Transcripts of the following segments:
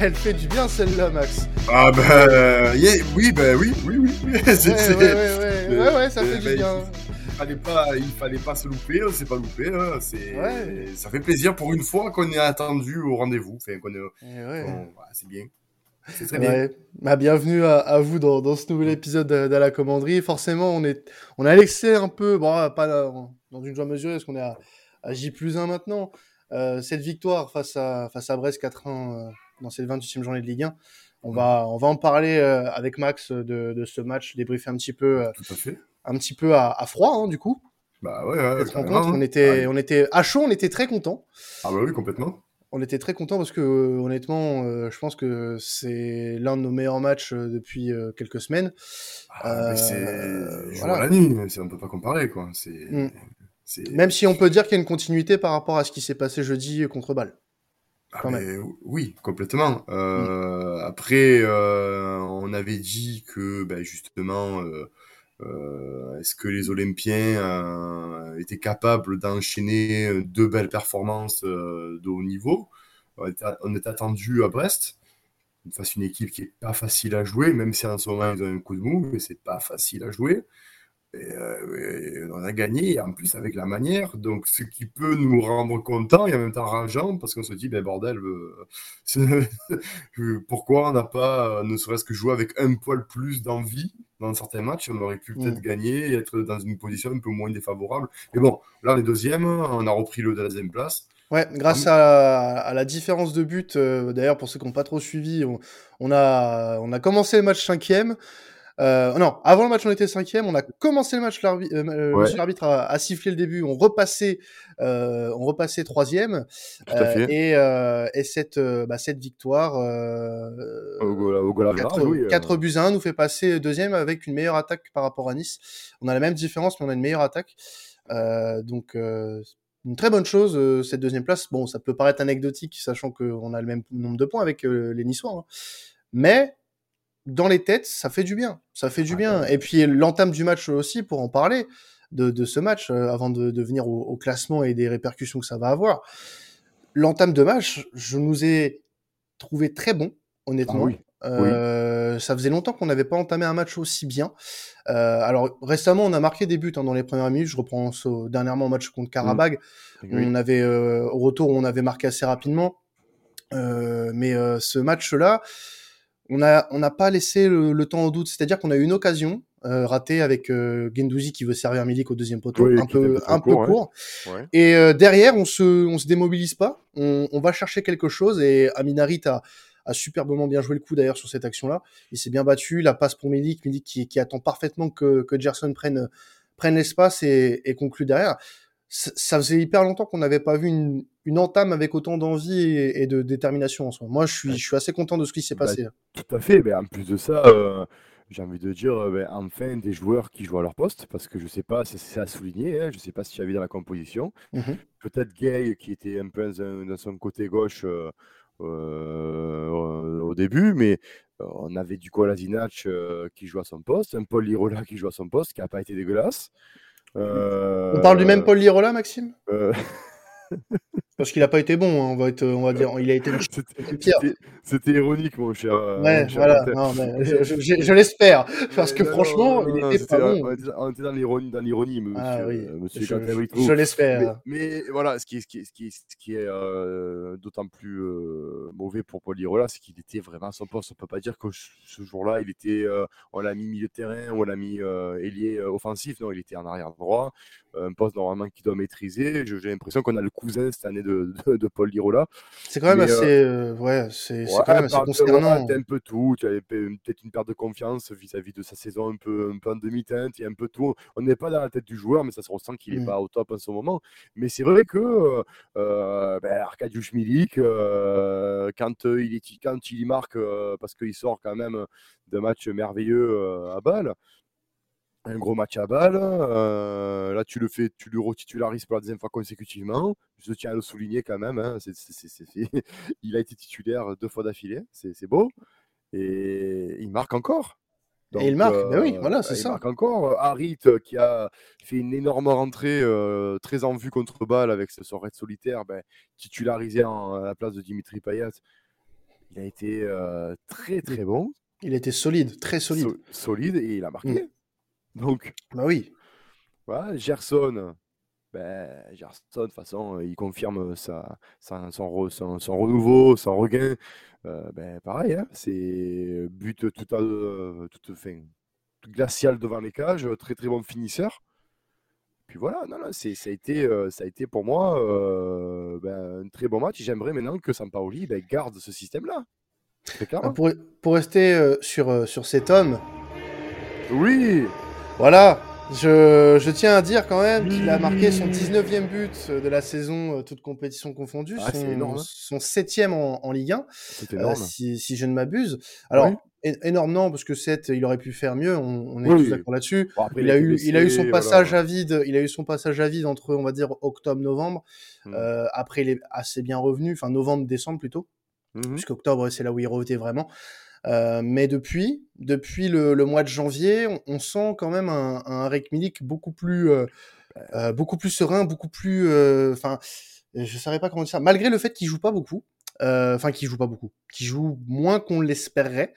Qu'elle fait du bien celle-là, Max Ah bah oui, bah oui, oui, oui. ouais, ouais, ouais, ouais, ouais, ça fait du bien. Il fallait pas, il fallait pas se louper, on s'est pas loupé. Hein. C'est, ça fait plaisir pour une fois qu'on est attendu au rendez-vous. Enfin, qu'on est, c'est bien. C'est très bien. Bah, bienvenue à, vous dans, dans, ce nouvel épisode de, la commanderie. Forcément, on est, on a l'excès un peu, bon, pas dans une joie mesurée, parce qu'on est à, à J plus 1 maintenant. Euh, cette victoire face à, face à Brest 4-1 euh, dans cette 28e journée de Ligue 1, on va, on va en parler euh, avec Max de, de, ce match, débriefer un petit peu, Tout à, fait. Un petit peu à, à froid, hein, du coup. Bah ouais, ouais on était, on était à chaud, on était très content. Ah bah oui, complètement. On était très content parce que honnêtement, je pense que c'est l'un de nos meilleurs matchs depuis quelques semaines. Ah, c'est voilà. la nuit, on peut pas comparer quoi. C'est mm. Même si on peut dire qu'il y a une continuité par rapport à ce qui s'est passé jeudi contre Bâle. Ah, oui, complètement. Euh, mm. Après, euh, on avait dit que ben, justement, euh, est-ce que les Olympiens étaient capables d'enchaîner deux belles performances de haut niveau? On est, attendu à Brest face une équipe qui est pas facile à jouer, même si en ce moment ils ont un coup de mou, mais c'est pas facile à jouer. Euh, et, on a gagné, en plus avec la manière, donc ce qui peut nous rendre contents et en même temps rageant, parce qu'on se dit, ben bordel, euh, pourquoi on n'a pas, ne serait-ce que joué avec un poil plus d'envie dans certains matchs, on aurait pu peut-être mm. gagner et être dans une position un peu moins défavorable. Mais bon, là on est deuxième, on a repris le deuxième place. Ouais, grâce à, la différence de but, euh, d'ailleurs pour ceux qui n'ont pas trop suivi, on, a, on a commencé le match cinquième. Euh, non, avant le match, on était cinquième. On a commencé le match, l'arbitre euh, a, a, sifflé le début. On repassait, euh, on repassait troisième. Tout à fait. Et, et cette, bah, cette victoire, au, 4, buts à 1 nous fait passer deuxième avec une meilleure attaque par rapport à Nice. On a la même différence, mais on a une meilleure attaque. donc une très bonne chose, cette deuxième place. Bon, ça peut paraître anecdotique, sachant qu'on a le même nombre de points avec les Niçois. Hein. Mais dans les têtes, ça fait du bien. Ça fait du bien. Et puis l'entame du match aussi, pour en parler de, ce match, euh, avant de, venir au, classement et des répercussions que ça va avoir. L'entame de match, je nous ai trouvé très bon, honnêtement. Ah euh, ça faisait longtemps qu'on n'avait pas entamé un match aussi bien. Euh, alors récemment, on a marqué des buts hein, dans les premières minutes. Je reprends dernièrement au match contre Karabag. Mmh. On avait au retour, on avait marqué assez rapidement. mais ce match-là, on n'a on pas laissé le, temps au doute. C'est-à-dire qu'on a eu une occasion euh, ratée avec euh, Gendouzi qui veut servir Milik au deuxième poteau, un peu, un peu court. Et euh, derrière, on se, on se démobilise pas. On, va chercher quelque chose. Et Aminarit a, a superbement bien joué le coup d'ailleurs sur cette action-là. Il s'est bien battu. La passe pour Milik, Milik qui, qui attend parfaitement que, que Gerson prenne, prenne l'espace et, et conclue derrière ça faisait hyper longtemps qu'on n'avait pas vu une, une, entame avec autant d'envie et, de détermination en soi. Moi, je suis, je suis assez content de ce qui s'est bah, passé. Tout à fait. Mais en plus de ça, euh, j'ai envie de dire, euh, ben, enfin, des joueurs qui jouent à leur poste, parce que je sais pas, c'est à souligner, hein, je sais pas si j'avais dans la composition. Mmh Peut-être Gay, qui était un peu dans son côté gauche euh, au début, mais on avait du Kolasinac qui joue à son poste, un Paul Lirola qui joue à son poste, qui n'a pas été dégueulasse. On parle du même Paul Lirola, Maxime? euh... Parce qu'il n'a pas été bon, hein, on, va être, on va dire. Il a été C'était ironique, mon cher. Ouais, voilà. je, l'espère. Parce que franchement, il était pas bon. On était dans l'ironie, monsieur. Ah, oui. monsieur je, l'espère. Mais, voilà, ce qui est, ce qui est, ce qui est, ce qui est euh, d'autant plus euh, mauvais pour Paul Lirola, c'est qu'il était vraiment à son poste. On peut pas dire que ce jour-là, il était, euh, on l'a mis milieu de terrain, on l'a mis ailier offensif. Non, il était en arrière droit un poste normalement qu'il doit maîtriser. J'ai l'impression qu'on a le cousin cette année de, de, Paul Lirola. C'est quand même assez, euh, ouais, c'est quand même assez concernant. un peu tout. Tu avais peut-être une perte de confiance vis-à-vis de sa saison un peu, un peu en demi-teinte. Il y a un peu tout. On n'est pas dans la tête du joueur, mais ça se ressent qu'il n'est mmh. pas au top en ce moment. Mais c'est vrai que euh, ben, Arkadiusz Milik, euh, quand, il est, quand il y marque, parce qu'il sort quand même d'un match merveilleux à Bâle, un gros match à balle. Euh, là, tu le fais, tu le retitularises pour la deuxième fois consécutivement. Je tiens à le souligner quand même. Hein, il a été titulaire deux fois d'affilée. C'est beau. Et il marque encore. et il marque, ben oui, voilà, c'est ça. Il marque encore. Harit qui a fait une énorme rentrée très en vue contre balle avec son raid solitaire, ben, titularisé en, à la place de Dimitri Payet. Il a été très très bon. Il était solide, très solide. solide et il a marqué. Mm. Donc. Bah oui. Voilà, Gerson, ben, Gerson, de toute façon, il confirme sa, son, son, renouveau, son regain. ben, pareil, hein, c'est but tout, à, toute fin, glacial devant les cages, très très bon finisseur. Puis voilà, non, non, ça, a été, ça a été pour moi ben, un très bon match. J'aimerais maintenant que Sampaoli ben, garde ce système-là. Ah, pour, pour, rester sur, sur cet homme. Oui Voilà, je, je, tiens à dire quand même qu'il a marqué son 19e but de la saison, toute compétition confondue, ah, son, énorme. Hein. son 7e en, en, Ligue 1, euh, si, si, je ne m'abuse. Alors, énorme non, parce que 7, il aurait pu faire mieux, on, on est tous d'accord là-dessus. Bon, il, a eu, il a eu son passage à vide, il a eu son passage à vide entre, on va dire, octobre-novembre. Mmh. Euh, après, il est assez bien revenu, enfin novembre-décembre plutôt, mmh. puisqu'octobre, c'est là où il revenait vraiment. Euh, mais depuis, depuis le, le, mois de janvier, on, on, sent quand même un, un Rick Milik beaucoup plus, euh, euh, beaucoup plus serein, beaucoup plus, euh, enfin, je savais pas comment dire ça. Malgré le fait qu'il joue pas beaucoup, enfin qu'il joue pas beaucoup, qu'il joue moins qu'on l'espérait.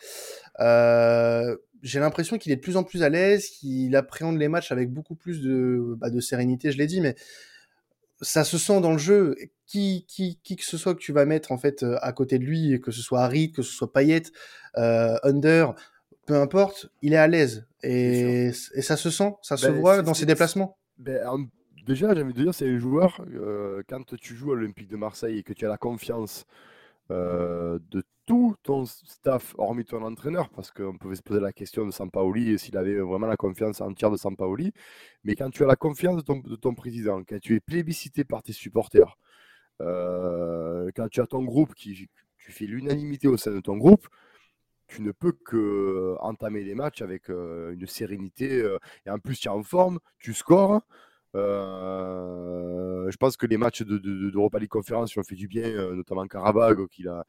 J'ai l'impression qu'il est de plus en plus à l'aise, qu'il appréhende les matchs avec beaucoup plus de, bah, de sérénité, je l'ai dit, mais ça se sent dans le jeu. Qui, qui, qui que ce soit que tu vas mettre en fait euh, à côté de lui, que ce soit Harit, que ce soit Payet, euh, Under, peu importe, il est à l'aise et, et, ça se sent, ça se ben, voit dans ses déplacements. Ben, déjà, j'ai envie de dire, c'est un joueur euh, quand tu joues à l'Olympique de Marseille et que tu as la confiance euh, de tout ton staff, hormis ton entraîneur, parce qu'on pouvait se poser la question de Sampaoli s'il avait vraiment la confiance entière de Sampaoli. Mais quand tu as la confiance de ton, de ton président, quand tu es plébiscité par tes supporters, euh, quand tu as ton groupe qui tu fais l'unanimité au sein de ton groupe, tu ne peux que entamer les matchs avec euh, une sérénité. et en plus, tu es en forme, tu scores. Euh, je pense que les matchs de, de, d'Europa League Conférence lui ont fait du bien, euh, notamment Karabag, qu'il a,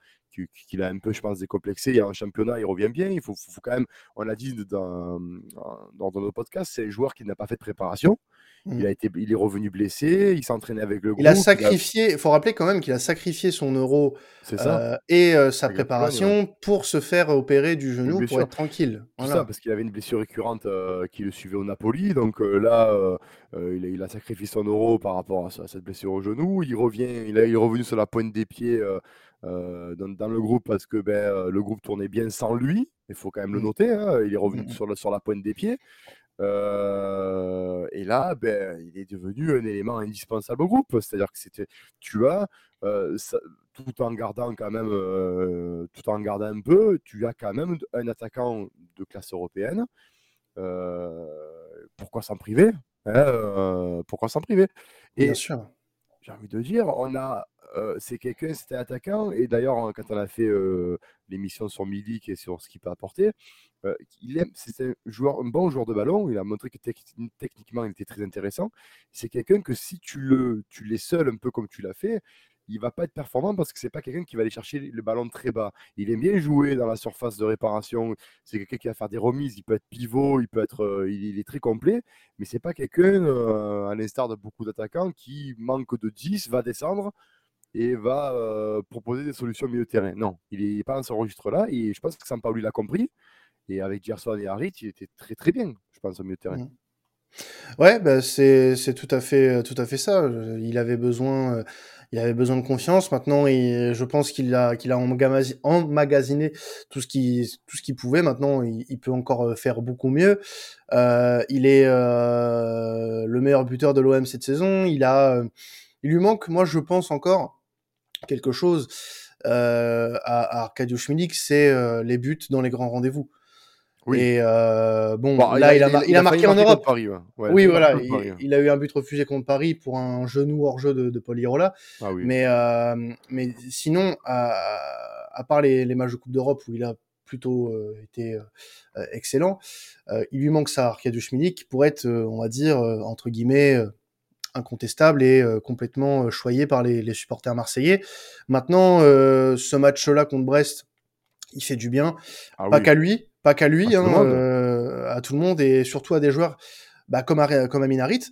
qu'il a un peu, je pense, décomplexé. Il y a un championnat, il revient bien. Il faut, faut, quand même, on l'a dit dans, dans, dans nos podcasts, c'est un joueur qui n'a pas fait de préparation. Il, mmh. a été, il est revenu blessé, il s'entraînait avec le groupe. Il a sacrifié, il faut rappeler quand même qu'il a sacrifié son euro euh, et euh, sa préparation pour se faire opérer du genou pour être tranquille. Voilà. ça, parce qu'il avait une blessure récurrente euh, qui le suivait au Napoli. Donc là, il a, il, a, sacrifié son euro par rapport à, à, cette blessure au genou. Il revient, il, a, il est revenu sur la pointe des pieds euh, dans, dans, le groupe parce que ben, euh, le groupe tournait bien sans lui. Il faut quand même le mmh. noter. Hein, il est revenu sur, le, sur la pointe des pieds. Euh, et là, ben, il est devenu un élément indispensable au groupe. C'est-à-dire que c'était, tu as, euh, ça, tout en gardant quand même, euh, tout en gardant un peu, tu as quand même un attaquant de classe européenne. pourquoi s'en priver? Hein, Pourquoi s'en priver Et Bien sûr. J'ai envie de dire, on a c'est quelqu'un, c'était attaquant. Et d'ailleurs, hein, quand on a fait l'émission sur Milik et sur ce qu'il peut apporter, il aime, c'est un, joueur, un bon joueur de ballon. Il a montré que techniquement, il était très intéressant. C'est quelqu'un que si tu le, tu l'es seul, un peu comme tu l'as fait, il va pas être performant parce que c'est pas quelqu'un qui va aller chercher le ballon très bas. Il aime bien jouer dans la surface de réparation. C'est quelqu'un qui va faire des remises. Il peut être pivot, il peut être, il, est très complet, mais c'est pas quelqu'un, à l'instar de beaucoup d'attaquants, qui manque de 10, va descendre et va euh, proposer des solutions au milieu de terrain. Non, il n'est pas dans ce registre-là et je pense que Sampaoli l'a compris. Et avec Gerson et Harit, il était très très bien, je pense, au milieu de terrain. Mmh. Ouais, bah c'est tout à fait tout à fait ça. Il avait besoin euh, il avait besoin de confiance. Maintenant, et je pense qu'il a qu'il a emmagasiné tout ce qui tout ce qu'il pouvait. Maintenant, il, peut encore euh, faire beaucoup mieux. Euh, il est euh, le meilleur buteur de l'OM cette saison. Il a il lui manque, moi je pense encore quelque chose euh, à, à Arkadiusz Milik, c'est euh, les buts dans les grands rendez-vous. Oui. Et euh, bon, bon, là, il a, il a, il a, marqué en Europe. Paris, ouais. Ouais, oui, voilà. Il, a eu un but refusé contre Paris pour un genou hors jeu de, de Paul Irola. Ah, oui. Mais, euh, mais sinon, à, à part les, les matchs de Coupe d'Europe où il a plutôt euh, été euh, excellent, il lui manque ça, Arkadiusz Milik, pour être, on va dire, entre guillemets, incontestable et euh, complètement euh, choyé par les, les, supporters marseillais. Maintenant, euh, ce match-là contre Brest, il fait du bien. Ah pas qu'à lui, pas qu'à lui, à, hein, tout euh, à tout le monde et surtout à des joueurs bah, comme, comme Aminarit,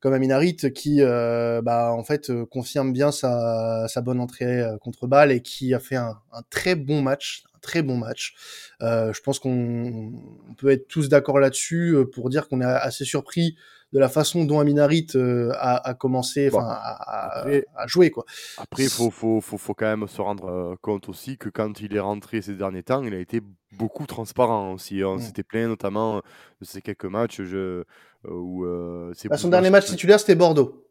comme Aminarit qui euh, bah, en fait euh, confirme bien sa, sa bonne entrée contre balle et qui a fait un, un très bon match, un très bon match. je pense qu'on peut être tous d'accord là-dessus pour dire qu'on est assez surpris de la façon dont Aminarit euh, a, commencé à, jouer. Quoi. Après, il faut, faut, faut, faut, quand même se rendre euh, compte aussi que quand il est rentré ces derniers temps, il a été beaucoup transparent aussi. On mm. s'était plaint notamment de ces quelques matchs je, euh, où. Bah, son dernier match titulaire, c'était Bordeaux.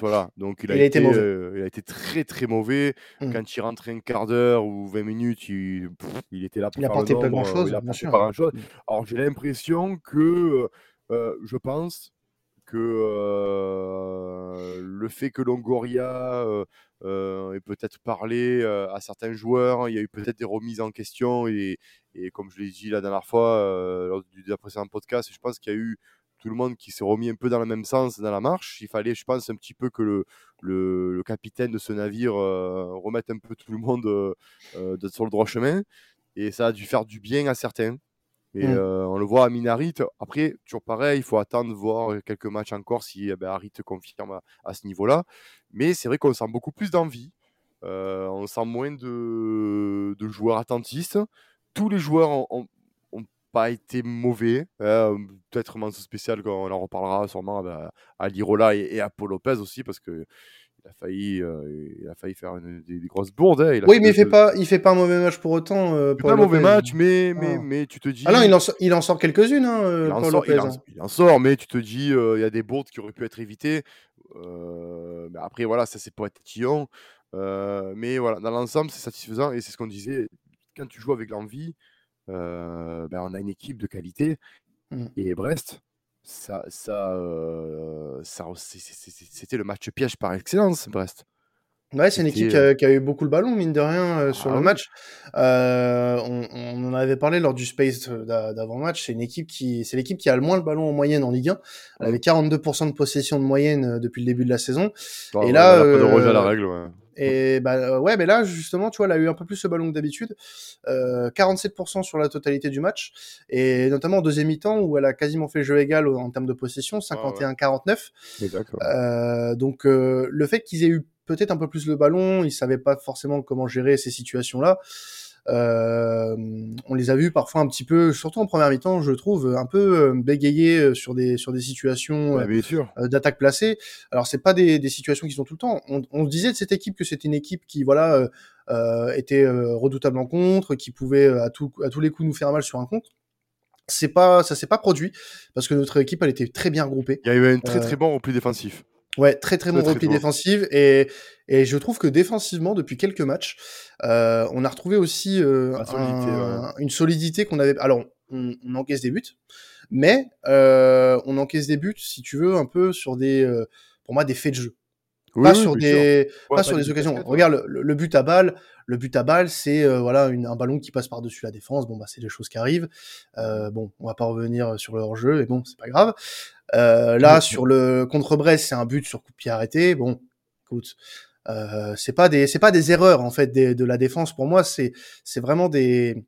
Voilà, donc il a, été, il a été très très mauvais. Mm. Quand il rentrait un quart d'heure ou 20 minutes, il, il était là pour il faire pas grand chose. il a pas grand chose. Alors j'ai l'impression que, je pense, que le fait que Longoria ait peut-être parlé à certains joueurs, il y a eu peut-être des remises en question et, comme je l'ai dit la dernière fois lors du, précédent podcast, je pense qu'il y a eu tout le monde qui s'est remis un peu dans le même sens dans la marche. Il fallait, je pense, un petit peu que le, capitaine de ce navire remette un peu tout le monde sur le droit chemin. Et ça a dû faire du bien à certains. Et mmh. on le voit à Minarit. Après, toujours pareil, il faut attendre voir quelques matchs encore si eh ben, Harit confirme à, ce niveau-là. Mais c'est vrai qu'on sent beaucoup plus d'envie. on sent moins de, joueurs attentistes. Tous les joueurs ont, pas été mauvais. Peut-être mention spécial, on en reparlera sûrement bah, à Lirola et, et, à Paul Lopez aussi, parce que il a failli, euh, il a failli faire des, grosses bourdes. Hein. oui, mais il fait pas, il fait pas un mauvais match pour autant. Euh, pas un mauvais match, mais, mais, ah. mais tu te dis. Ah non, il en, sort, il en sort quelques-unes, hein, il, en sort, Lopez, il, en, il en, sort, mais tu te dis, euh, il y a des bourdes qui auraient pu être évitées. Euh, mais après, voilà, ça c'est pour être tillon. mais voilà, dans l'ensemble, c'est satisfaisant et c'est ce qu'on disait. Quand tu joues avec l'envie, ben, on a une équipe de qualité. Mmh. Et Brest, ça, ça, euh, ça c'était le match piège par excellence, Brest. Ouais, c'est une équipe qui a, eu beaucoup le ballon, mine de rien, euh, sur ah le match. Euh, on, en avait parlé lors du Space d'avant-match. C'est une équipe qui, c'est l'équipe qui a le moins le ballon en moyenne en Ligue 1. Elle avait 42% de possession de moyenne depuis le début de la saison. et là, de la règle, ouais. Et bah euh, ouais, mais là justement, tu vois, elle a eu un peu plus ce ballon que d'habitude, euh, 47% sur la totalité du match, et notamment en deuxième mi-temps où elle a quasiment fait jeu égal en termes de possession, 51-49. euh, donc euh, le fait qu'ils aient eu peut-être un peu plus le ballon, ils savaient pas forcément comment gérer ces situations-là. Euh, on les a vus parfois un petit peu, surtout en première mi-temps, je trouve, un peu euh, bégayer euh, sur des sur des situations d'attaque placée. Alors c'est pas des, des situations qui sont tout le temps. On, on disait de cette équipe que c'était une équipe qui voilà euh, était redoutable en contre, qui pouvait à tout à tous les coups nous faire mal sur un contre c'est pas ça s'est pas produit parce que notre équipe elle était très bien regroupée. Il y a eu un très très bon repli défensif. Ouais, très très, bon repli défensif et, et je trouve que défensivement depuis quelques matchs, euh, on a retrouvé aussi euh, une solidité qu'on avait. Alors on, on, encaisse des buts, mais euh, on encaisse des buts si tu veux un peu sur des, euh, pour moi des faits de jeu. Pas sur des, pas sur des occasions. Regarde le, le, but à balle. Le but à balle, c'est euh, voilà une, un ballon qui passe par dessus la défense. Bon bah c'est des choses qui arrivent. Euh, bon, on va pas revenir sur le jeu, mais bon c'est pas grave. Euh, là, sur le contre Brest, c'est un but sur coup de pied arrêté. Bon, écoute, euh, c'est pas des c'est pas des erreurs en fait des, de la défense. Pour moi, c'est c'est vraiment des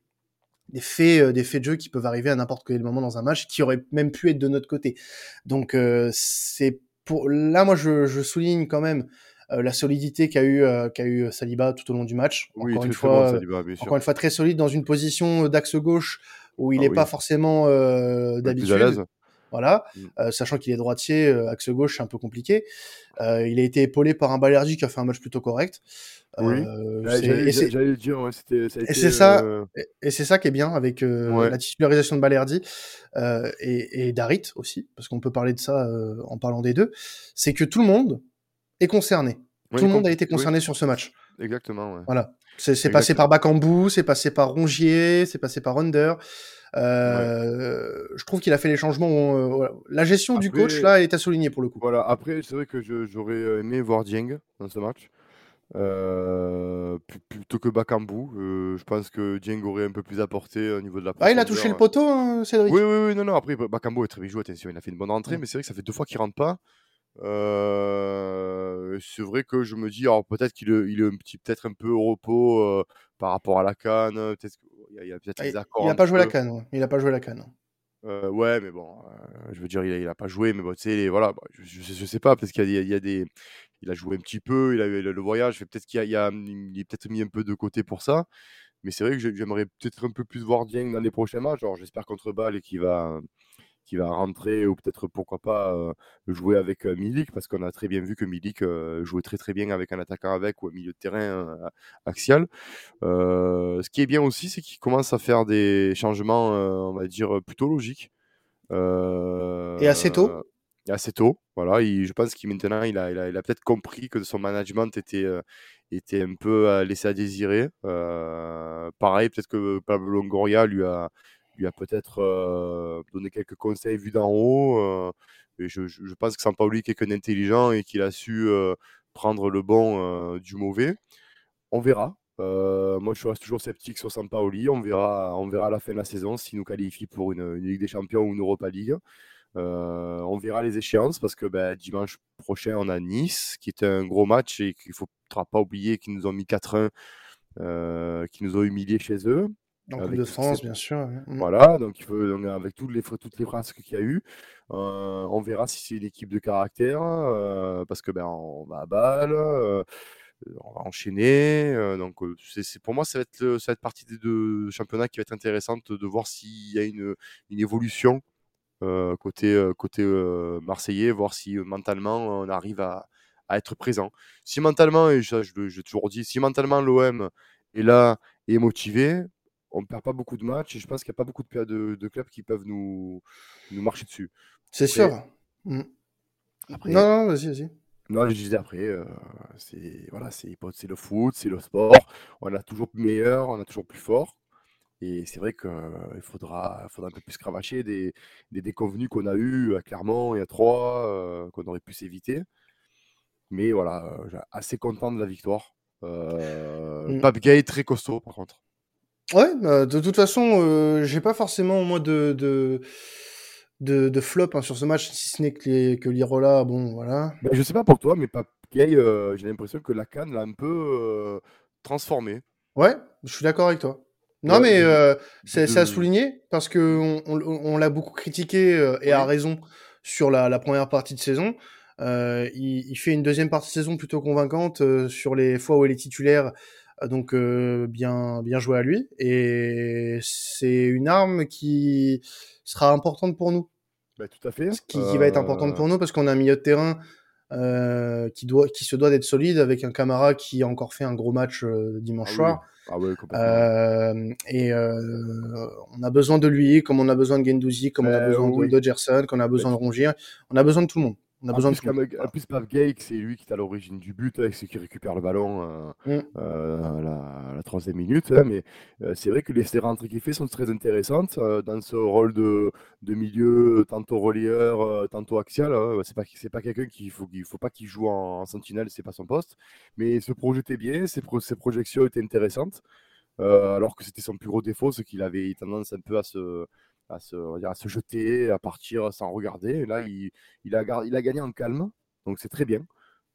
des faits euh, des faits de jeu qui peuvent arriver à n'importe quel moment dans un match, qui auraient même pu être de notre côté. Donc euh, c'est pour là, moi, je, je souligne quand même. Euh, la solidité qu'a eu qu'a eu Saliba tout au long du match. Oui, encore une fois, bon, Saliba, encore une fois très solide dans une position d'axe gauche où il n'est ah pas forcément d'habitude. Voilà, mmh. euh, sachant qu'il est droitier, euh, axe gauche, c'est un peu compliqué. Euh, il a été épaulé par un Balerdi qui a fait un match plutôt correct. Oui. J'allais dire, ouais, c'était. Et c'est ça, et, c'est ça qui est bien avec la titularisation de Balerdi et, et d'Arit aussi, parce qu'on peut parler de ça en parlant des deux. C'est que tout le monde est concerné. tout le monde a été concerné sur ce match. Exactement. Ouais. Voilà. C'est passé par Bakambu, c'est passé par Rongier, c'est passé par Under. Euh, je trouve qu'il a fait les changements. Euh, la gestion du coach là est à souligner pour le coup. Voilà. Après, c'est vrai que j'aurais euh, aimé voir Dieng dans ce match. plutôt que Bakambu. je pense que Dieng aurait un peu plus apporté au niveau de la Ah, il a touché le poteau, hein, Cédric? Oui, oui, oui, non, non. Après, Bakambu est très bien joué, attention, il a fait une bonne entrée, mais c'est vrai que ça fait deux fois qu'il rentre pas. c'est vrai que je me dis, alors peut-être qu'il est, il est un petit, peut-être un peu au repos par rapport à la canne, peut-être il y a, peut-être il accords. il a pas joué la canne. ouais. Il a pas joué la canne. Euh, ouais, mais bon, euh, je veux dire, il a, il a pas joué, mais bon, tu sais, voilà, bah, je, je, je sais pas, parce qu'il y a, des- il y a des. Il a joué un petit peu, il a eu le, voyage, peut-être qu'il a, il y a- il est peut-être mis un peu de côté pour ça. Mais c'est vrai que j'ai- j'aimerais peut-être un peu plus voir Dieng dans les prochains matchs. Alors, j'espère contre Bâle et qu'il va, qu'il va rentrer, ou peut-être pourquoi pas euh, jouer avec euh, Milik, parce qu'on a très bien vu que Milik euh, jouait très très bien avec un attaquant avec ou un milieu de terrain axial. Ce qui est bien aussi, c'est qu'il commence à faire des changements, on va dire, plutôt logiques. Et assez tôt? Assez tôt, voilà. Il- je pense qu'il maintenant, il a, il a, il a peut-être compris que son management était, euh, était un peu laissé à désirer. Euh, pareil, peut-être que Pablo Longoria lui a, lui a peut-être euh, donné quelques conseils vus d'en haut. euh, et je, pense que Sampaoli est quelqu'un d'intelligent et qu'il a su euh, prendre le bon du mauvais. On verra. Moi, je reste toujours sceptique sur Sampaoli. On verra, on verra à la fin de la saison s'il nous qualifie pour une, Ligue des Champions ou une Europa League. On verra les échéances parce que ben, dimanche prochain, on a Nice, qui est un gros match et qu'il ne faudra pas oublier qu'ils nous ont mis 4-1, euh, qu'ils nous ont humiliés chez eux. En Coupe Avec France, ces- bien sûr. Mm. Voilà, donc il faut, donc, avec toutes les, toutes les frasques qu'il y a eu, euh, on verra si c'est une équipe de caractère, euh, parce que ben on va à balle, euh, on va enchaîner. donc c'est, pour moi, ça va être, le- ça va être partie des deux championnats qui va être intéressante de voir s'il y a une, une évolution côté, côté marseillais, voir si mentalement on arrive à, à être présent. Si mentalement, et ça, je, le- je l'ai toujours dit, si mentalement l'OM est là et motivé, on ne perd pas beaucoup de matchs et je pense qu'il n'y a pas beaucoup de, de, de clubs qui peuvent nous, nous marcher dessus. C'est sûr. Mm. Après, Non, non, vas-y, vas-y. non, je disais après, euh, c'est voilà, le foot, c'est le sport. On a toujours meilleur, on a toujours plus fort. Et c'est vrai qu'il faudra, faudra un peu plus cravacher des, des déconvenus qu'on a eus à Clermont et à Troyes, euh, qu'on aurait pu s'éviter. Mais voilà, euh, assez content de la victoire. Euh, Mm. Pape Gay, très costaud par contre. Ouais, bah, de toute façon, euh, j'ai pas forcément moi de de de, de flop hein, sur ce match, si ce n'est que les, que Lirola, bon, voilà. Ben, je sais pas pour toi, mais Gay, euh, j'ai l'impression que la canne l'a un peu euh, transformé. Ouais, je suis d'accord avec toi. Non, Ouais, mais de- euh, c'est à souligner parce que on, on- on l'a beaucoup critiqué et à raison sur la, la première partie de saison. Il, il fait une deuxième partie de saison plutôt convaincante sur les fois où il est titulaire, donc euh, bien bien joué à lui. Et c'est une arme qui sera importante pour nous, Ben, tout à fait. qui, qui va être Euh, importante pour nous parce qu'on a un milieu de terrain euh, qui doit qui se doit d'être solide avec un Camara qui a encore fait un gros match euh, dimanche Ah oui. soir. Ah ouais, complètement. Euh, et euh, on a besoin de lui, comme on a besoin de Gendouzi, comme on a Euh, besoin de- oui. de, Gerson, comme on a besoin de Rongier. On a besoin de tout le monde. On a En besoin plus, comme- en plus, Pape Gay, c'est lui qui est à l'origine du but, avec ceux qui récupèrent le ballon euh, Mm. euh, la, troisième minute. hein, mais euh, c'est vrai que les rentrées qu'il fait sont très intéressantes dans ce rôle de, de milieu, tantôt relieur, euh, tantôt axial. hein. c'est pas c'est pas quelqu'un qu'il faut qu'il faut pas qu'il joue en, en sentinelle, c'est pas son poste. Mais il se projetait bien, ses, pro- ses projections étaient intéressantes. alors que c'était son plus gros défaut, c'est qu'il avait tendance un peu à se à se, on va dire, à se jeter, à partir sans regarder. Et là, il, il, a, il a gagné en calme, donc c'est très bien.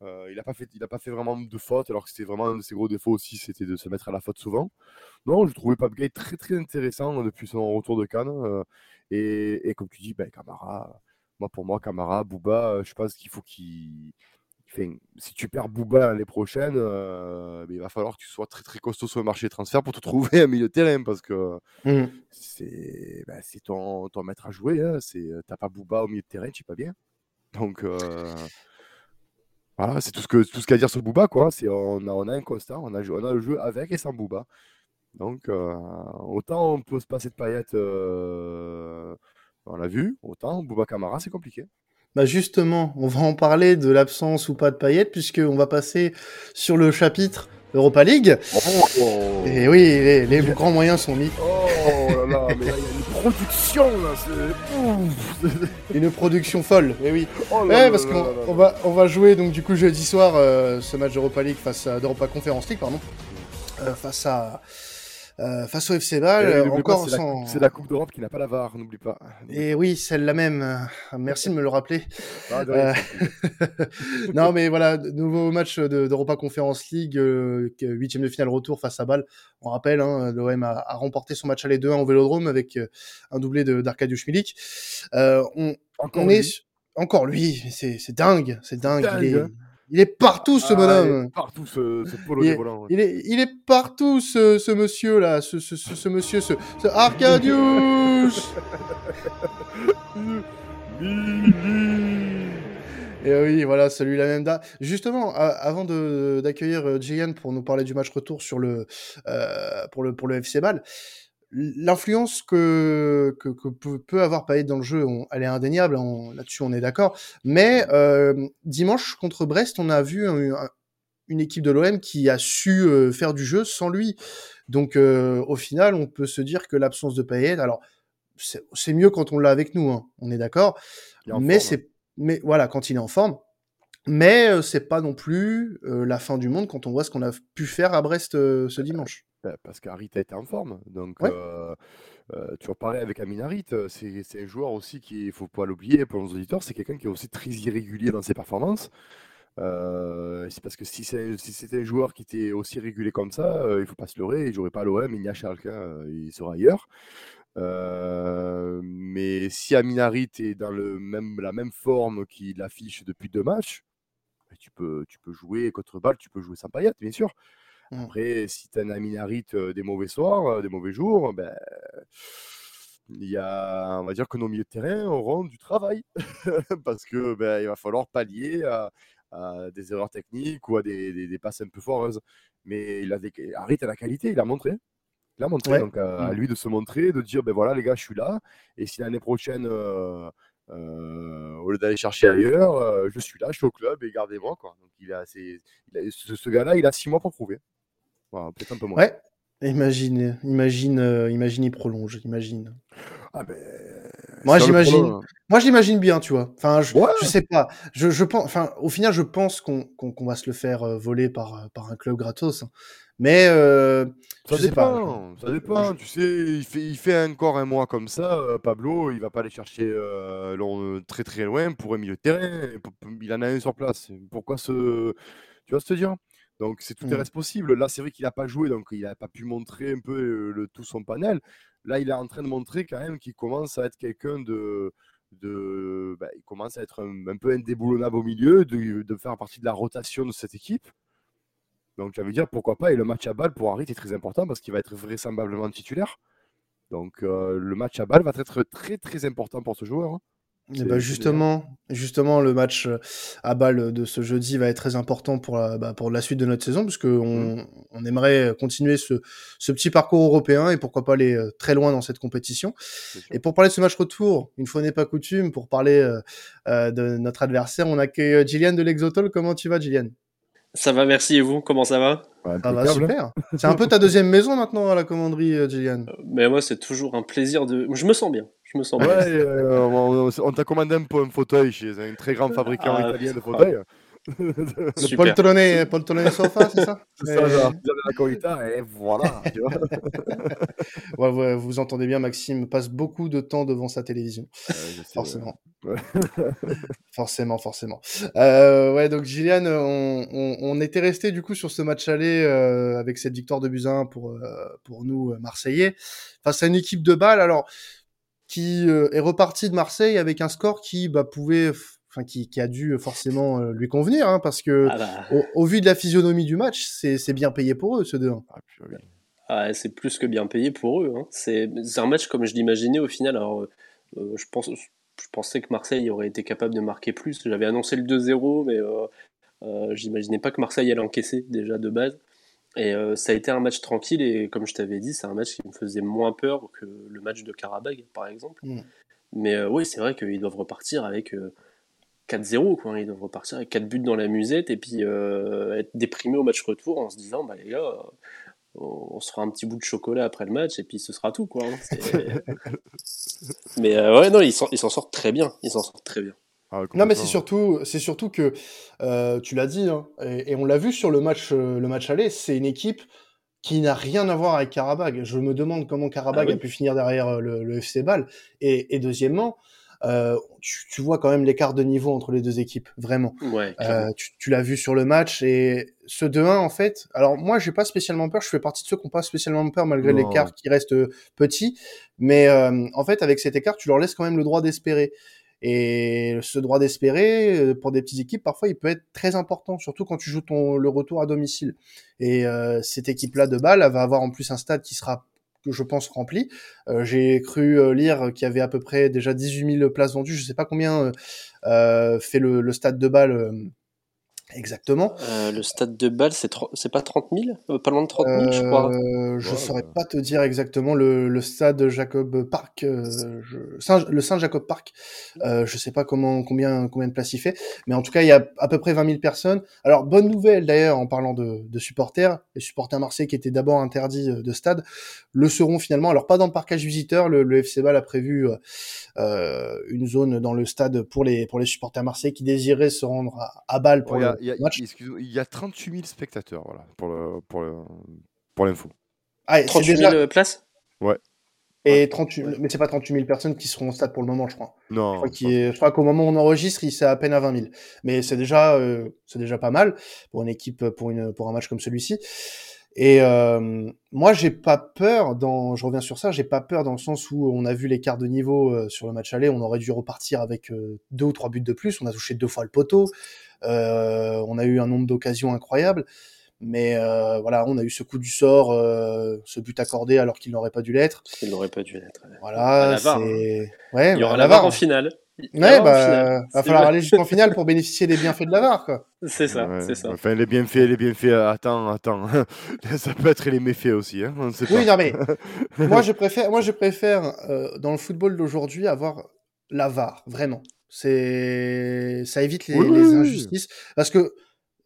Euh, il n'a pas, fait- il a pas fait vraiment de faute, alors que c'était vraiment un de ses gros défauts aussi, c'était de se mettre à la faute souvent. Non, je trouvais Pape Gay très très intéressant depuis son retour de Cannes. euh, et, et comme tu dis, ben, Camara, moi pour moi, Camara, Bouba, euh, je pense qu'il faut qu'il. Enfin, si tu perds Bouba l'année prochaine, euh, il va falloir que tu sois très très costaud sur le marché des transferts pour te trouver un milieu de terrain parce que Mm. c'est bah, ton, ton maître à jouer. Hein. C'est, euh, t'as pas Booba au milieu de terrain, tu es pas bien. Donc, euh, voilà, c'est tout ce que tout ce qu'il y a à dire sur Booba. Quoi. On, a, on a un constant, on a, on a le jeu avec et sans Booba. Donc, euh, autant on peut se passer de paillettes, on l'a vu, autant Booba Camara, c'est compliqué. Bah justement, on va en parler de l'absence ou pas de Payet, puisqu'on va passer sur le chapitre Europa League. Oh, Et oui, les, les grands moyens sont mis. oh là là, mais là, il y a une production, là. C'est... Une production folle. Et oui. Oh là Ouais, là parce qu'on on va, on va jouer donc du coup jeudi soir euh, ce match d'Europa League face à d'Europa Conference League, pardon, euh, face à euh, face au FC Ball, encore sans. C'est la, Coupe d'Europe qui n'a pas la VAR, n'oublie pas. Et oui, celle-là même. Merci de me le rappeler. Ah, non, mais voilà, nouveau match d'Europa Conference League, huitième de finale retour face à Bâle. On rappelle, hein, l'OM a, a, remporté son match aller 2-1 au Vélodrome avec un doublé d'Arkadiusz Milik. on, est encore lui, c'est dingue, c'est dingue. Il est, hein. Il est, partout ce ah, bonhomme. Il est partout ce, ce polo il, est, volant, il, est, il est partout ce, ce monsieur là, ce, ce, ce, monsieur, ce, ce Arcadius. Et oui, voilà, salut la même. Justement, avant d'accueillir Jian pour nous parler du match retour sur le, euh, pour, le, pour le FC Ball, l'influence que, que, que, peut avoir Payet dans le jeu, elle est indéniable, là-dessus on est d'accord. Mais euh, dimanche contre Brest, on a vu une équipe de l'OM qui a su euh, faire du jeu sans lui. Donc euh, au final, on peut se dire que l'absence de Payet, alors c'est mieux quand on l'a avec nous, hein, on est d'accord. Mais c'est, hein. mais voilà, quand il est en forme. Mais euh, c'est pas non plus euh, la fin du monde quand on voit ce qu'on a pu faire à Brest ce dimanche. Bah, parce qu'Arit a été en forme. Donc, euh, tu en parlais avec Amin Harit, c'est un joueur aussi qui, il faut pas l'oublier pour nos auditeurs, c'est quelqu'un qui est aussi très irrégulier dans ses performances. c'est parce que si c'était un joueur qui était aussi régulier comme ça, il faut pas se leurrer, il jouerait pas à l'OM, il n'y a Schalke, il sera ailleurs. mais si Amin Harit est dans le même, la même forme qu'il affiche depuis deux matchs, bah, tu peux, tu peux jouer contre balle, tu peux jouer sans paillettes, bien sûr. Mmh. Après, si tu as un Aminarit des mauvais soirs, des mauvais jours, ben, il y a, on va dire que nos milieux de terrain auront du travail parce que ben, il va falloir pallier à, des erreurs techniques ou à des, des, passes un peu foireuses. Mais il a des, Harit a la qualité, il a montré. Il a montré, donc à, mmh. lui de se montrer, de dire ben voilà les gars, je suis là. Et si l'année prochaine euh, au lieu d'aller chercher ailleurs, euh, je suis là, je suis au club et gardez-moi. Quoi. Donc il a, ce, gars-là, il a six mois pour prouver. Peut-être un peu moins. Ouais. Imagine, imagine, euh, imagine, il prolonge, imagine. Ah ben, moi j'imagine, moi j'imagine bien, tu vois. Enfin, je, je sais pas. Je, je pense, enfin, au final, je pense qu'on va se le faire voler par par un club gratos. Hein. Mais euh, ça dépend, ça dépend. Tu sais, il fait, il fait encore un mois comme ça. Euh, Pablo, il va pas aller chercher euh, très très loin pour un milieu de terrain. Il en a un sur place. Pourquoi ce, tu vas se dire? Donc c'est tout mmh. reste possible. Là, c'est vrai qu'il a pas joué, donc il a pas pu montrer un peu le, tout son panel. Là, il est en train de montrer quand même qu'il commence à être quelqu'un de de, bah, il commence à être un, peu indéboulonnable au milieu, de, de, faire partie de la rotation de cette équipe. Donc, ça veut dire pourquoi pas. Et le match à balle pour Harit est très important parce qu'il va être vraisemblablement titulaire. Donc, euh, le match à balle va être très très important pour ce joueur. Hein. Bah justement, justement, le match euh, à balle de ce jeudi va être très important pour la, bah, pour la suite de notre saison, puisque on, mmh. on aimerait continuer ce, ce, petit parcours européen et pourquoi pas aller euh, très loin dans cette compétition. Et pour parler de ce match retour, une fois n'est pas coutume, pour parler de notre adversaire, on accueille Gillian de l'Exotol. Comment tu vas, Gillian? Ça va, merci. Et vous, comment ça va? Ça va super. C'est un peu ta deuxième maison maintenant à la commanderie, euh, Gillian? Euh, mais moi, c'est toujours un plaisir de. Je me sens bien. Je me sens bien. Ouais, euh, on, t'a commandé un, un fauteuil chez un très grand fabricant ah, italien de fauteuils. le poltrone, poltrone sofa, c'est ça C'est ça, genre, la et voilà. ouais, ouais, vous entendez bien, Maxime passe beaucoup de temps devant sa télévision. forcément. Ouais. forcément, forcément. Euh, ouais, donc Gillian, on, on, on était resté du coup sur ce match aller euh, avec cette victoire de Buzyn pour, euh, pour nous, Marseillais, face à une équipe de balles, alors qui est repartie de Marseille avec un score qui bah, pouvait enfin qui, qui, a dû forcément euh, lui convenir, hein, parce que ah bah. au, vu de la physionomie du match, c'est bien payé pour eux ce 2-1. Ah, ah, c'est plus que bien payé pour eux. Hein. C'est un match comme je l'imaginais au final. Alors, euh, je, pense, je pensais que Marseille aurait été capable de marquer plus. J'avais annoncé le 2-0, mais euh, euh, j'imaginais pas que Marseille allait encaisser déjà de base. Et ça a été un match tranquille et comme je t'avais dit, c'est un match qui me faisait moins peur que le match de Karabag par exemple. Mm. Mais oui, c'est vrai qu'ils doivent repartir avec 4-0, quoi. Ils doivent repartir avec 4 buts dans la musette et puis euh, être déprimé au match retour en se disant, bah les gars, on se fera un petit bout de chocolat après le match et puis ce sera tout, quoi. Hein. mais euh, ouais, non, ils s'en sortent très bien. Ils s'en sortent très bien. Ah non, mais c'est surtout, c'est surtout que euh, tu l'as dit, hein, et, on l'a vu sur le match, le match aller, c'est une équipe qui n'a rien à voir avec Karabag. Je me demande comment Karabag Ah oui. a pu finir derrière le, le FC Bâle. Et, et deuxièmement, euh, tu, tu vois quand même l'écart de niveau entre les deux équipes, vraiment. Ouais. Euh, tu tu l'as vu sur le match et ce 2-1 en fait. Alors moi j'ai pas spécialement peur, je fais partie de ceux qui n'ont pas spécialement peur malgré l'écart qui reste euh, petit. Mais euh, en fait avec cet écart tu leur laisses quand même le droit d'espérer. Et ce droit d'espérer euh, pour des petites équipes parfois il peut être très important, surtout quand tu joues ton le retour à domicile. Et euh, cette équipe là de balle elle va avoir en plus un stade qui sera que je pense rempli. Euh, J'ai cru euh, lire qu'il y avait à peu près déjà 18 000 places vendues. Je sais pas combien fait le, le stade de balle exactement. Euh, le stade de Bâle, c'est tro- c'est pas 30 000 Euh, Pas loin de 30 000, je crois. Euh, je Ouais, saurais pas te dire exactement le, le stade Jacob Park, euh, je, Saint, le Saint Jacob Park. Euh, je sais pas comment combien combien de places il fait, mais en tout cas il y a à peu près 20 000 personnes. Alors bonne nouvelle d'ailleurs en parlant de, de supporters, les supporters marseillais qui étaient d'abord interdits de stade le seront finalement. Alors pas dans le parcage visiteur, le, le FC Bâle a prévu une zone dans le stade pour les pour les supporters marseillais qui désiraient se rendre à, à Bâle pour Ouais, le il y a- il y a 38 000 spectateurs, voilà, pour le, pour le, pour l'info. Ah, et c'est 38 déjà 000 places et 38 mais c'est pas 38 000 personnes qui seront au stade pour le moment, je crois. Je Non, crois, qu'il est- je crois qu'au moment où on enregistre, il c'est à peine à 20 000. Mais c'est déjà, euh, c'est déjà pas mal pour une équipe, pour une, pour un match comme celui-ci. Et euh, moi, j'ai pas peur. Dans, je reviens sur ça. J'ai pas peur dans le sens où on a vu l'écart de niveau euh, sur le match aller. On aurait dû repartir avec euh, deux ou trois buts de plus. On a touché deux fois le poteau. Euh, on a eu un nombre d'occasions incroyables. Mais euh, voilà, on a eu ce coup du sort, euh, ce but accordé alors qu'il n'aurait pas dû l'être. Il n'aurait pas dû l'être. Voilà, hein. c'est. Ouais, Il y bah, aura la la VAR en finale. Il y Ouais, bah, finale. va falloir aller jusqu'en finale pour bénéficier des bienfaits de la VAR, quoi. C'est ça, Ouais, c'est ça. Enfin, les bienfaits, les bienfaits, attends, attends. ça peut être les méfaits aussi, hein, on ne sait pas. Oui, non, mais moi, je préfère, moi, je préfère euh, dans le football d'aujourd'hui avoir la VAR, vraiment. C'est, ça évite les, Oui, les oui, oui. injustices. Parce que,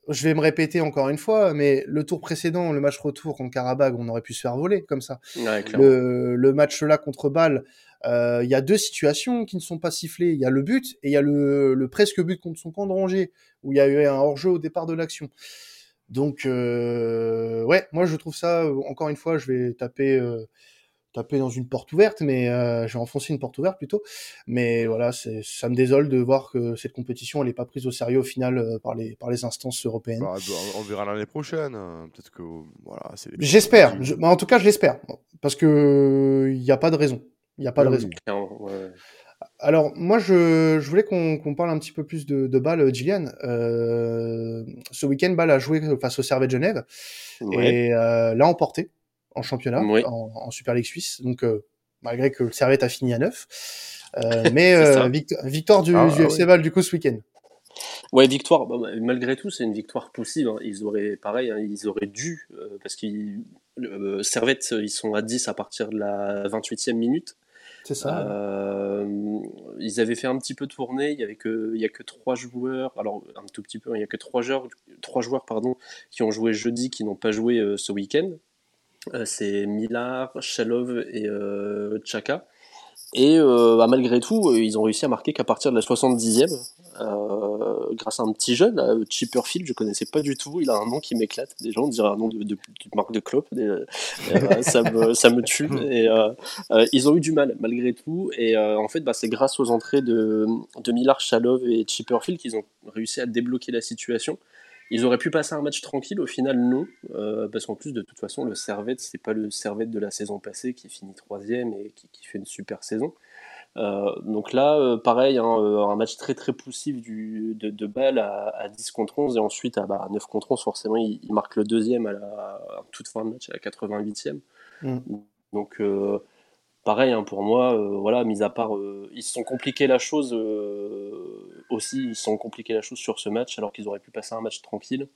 je vais me répéter encore une fois, mais le tour précédent, le match retour contre Karabag, on aurait pu se faire voler comme ça. Ouais. Le, le match là contre Bâle, euh, il y a deux situations qui ne sont pas sifflées. Il y a le but et il y a le, le presque but contre son camp de Rongier, où il y a eu un hors-jeu au départ de l'action. Donc, euh, ouais, moi je trouve ça, encore une fois, je vais taper, euh, taper dans une porte ouverte, mais euh, je vais enfoncer une porte ouverte plutôt. Mais voilà, c'est, ça me désole de voir que cette compétition, elle n'est pas prise au sérieux au final euh, par, les, par les instances européennes. Bah, on- verra l'année prochaine. hein. Peut-être que voilà, c'est. les- J'espère, je- bah, en tout cas je l'espère, parce que il n'y a pas de raison. Il n'y a pas de Oui, raison. ouais. Alors, moi, je, je voulais qu'on qu'on parle un petit peu plus de, de Bâle, Gillian. Euh, ce week-end, Bâle a joué face au Servet de Genève Ouais. et euh, l'a emporté en championnat, Oui. en, en Super League suisse. Donc, euh, malgré que le Servet a fini à 9. Euh, mais euh, victoire du, Ah, du ah FC. Bâle, du coup, ce week-end. Ouais, victoire. Bah, malgré tout, c'est une victoire poussive. hein. Ils auraient, pareil, hein, ils auraient dû, euh, parce qu'ils, euh, Servette, ils sont à 10 à partir de la 28e minute. C'est ça. Euh, ils avaient fait un petit peu tourner. Il y avait que, il y a que trois joueurs. Alors un tout petit peu. hein, Il y a que trois joueurs, trois joueurs pardon, qui ont joué jeudi, qui n'ont pas joué ce week-end. Euh, c'est Millar, Chalov et euh, Chaka. Et euh, bah, malgré tout, ils ont réussi à marquer qu'à partir de la 70e, euh, grâce à un petit jeune, là, Chipperfield, je connaissais pas du tout. Il a un nom qui m'éclate. Déjà, on dirait un nom de, de, de marque de clope. Des- euh, ça, me, ça me tue. Et, euh, ils ont eu du mal, malgré tout. Et en fait, bah, c'est grâce aux entrées de, de Millar, Chalov et Chipperfield qu'ils ont réussi à débloquer la situation. Ils auraient pu passer un match tranquille, au final non, euh, parce qu'en plus de toute façon le Servette c'est pas le Servette de la saison passée qui finit troisième et qui, qui fait une super saison. Euh, donc là, euh, pareil, hein, un match très très poussif du, de, de balle à, à 10 contre 11 et ensuite à, bah, à 9 contre 11, forcément il, il marque le deuxième à la à toute fin de match, à la 88e. Mm. Donc pareil hein, pour moi, euh, voilà, mis à part, euh, ils se sont compliqué la chose euh, aussi, ils se sont compliqué la chose sur ce match alors qu'ils auraient pu passer un match tranquille.